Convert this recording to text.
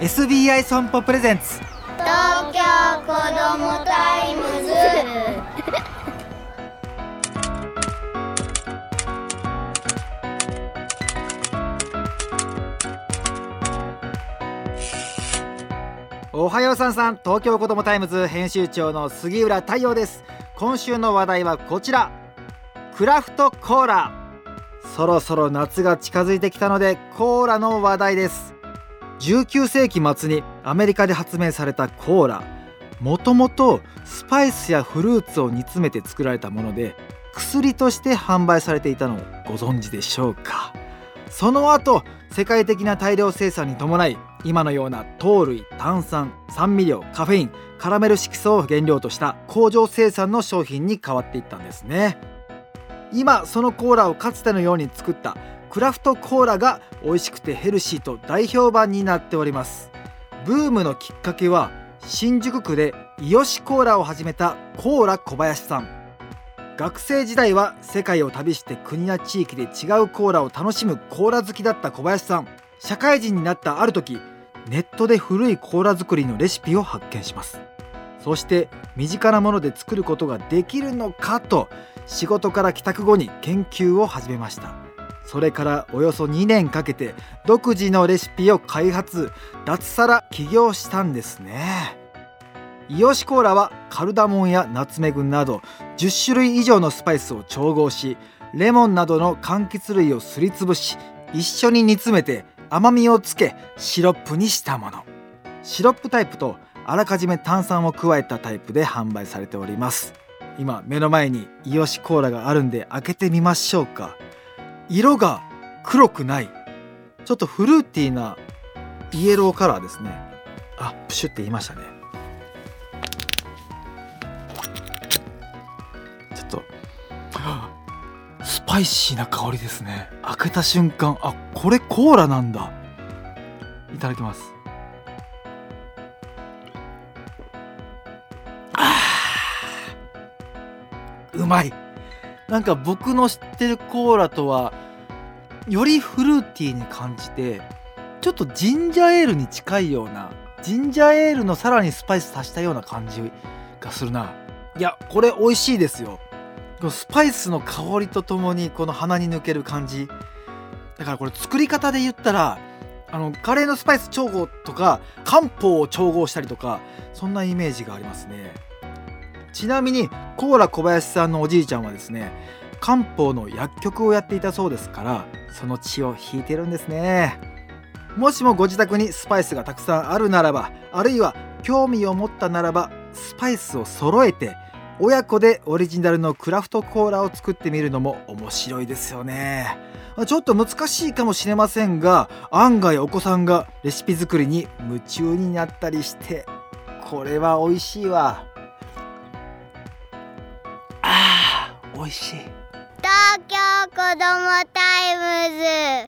SBI 損保プレゼンツ。東京子どもタイムズ。おはようさんさん。東京子どもタイムズ編集長の杉浦太陽です。今週の話題はこちら。クラフトコーラ。そろそろ夏が近づいてきたのでコーラの話題です19世紀末にアメリカで発明されたコーラ。もともとスパイスやフルーツを煮詰めて作られたもので薬として販売されていたのをご存知でしょうか？その後世界的な大量生産に伴い今のような糖類炭酸酸味料カフェインカラメル色素を原料とした工場生産の商品に変わっていったんですね。今そのコーラをかつてのように作ったクラフトコーラが美味しくてヘルシーと大評判になっております。ブームのきっかけは新宿区でイヨシコーラを始めたコーラ小林さん。学生時代は世界を旅して国や地域で違うコーラを楽しむコーラ好きだった小林さん。社会人になったある時ネットで古いコーラ作りのレシピを発見します。そして身近なもので作ることができるのかと仕事から帰宅後に研究を始めました。それからおよそ2年かけて独自のレシピを開発。脱サラ起業したんですね。イヨシコーラはカルダモンやナツメグなど10種類以上のスパイスを調合しレモンなどの柑橘類をすりつぶし一緒に煮詰めて甘みをつけシロップにしたもの。シロップタイプとあらかじめ炭酸を加えたタイプで販売されております。今目の前にイヨシコーラがあるんで開けてみましょうか。色が黒くない。ちょっとフルーティーなイエローカラーですね。あプシュって言いましたね。ちょっと。スパイシーな香りですね。開けた瞬間あこれコーラなんだ。いただきます。まい。なんか僕の知ってるコーラとはよりフルーティーに感じてちょっとジンジャーエールに近いようなジンジャーエールのさらにスパイス足したような感じがするな。いやこれ美味しいですよ。スパイスの香りとともにこの鼻に抜ける感じ。だからこれ作り方で言ったらあのカレーのスパイス調合とか漢方を調合したりとかそんなイメージがありますね。ちなみにコーラ小林さんのおじいちゃんはですね漢方の薬局をやっていたそうですからその血を引いてるんですね。もしもご自宅にスパイスがたくさんあるならばあるいは興味を持ったならばスパイスを揃えて親子でオリジナルのクラフトコーラを作ってみるのも面白いですよね。ちょっと難しいかもしれませんが案外お子さんがレシピ作りに夢中になったりしてこれは美味しいわ。美味しい。東京子どもタイムズ。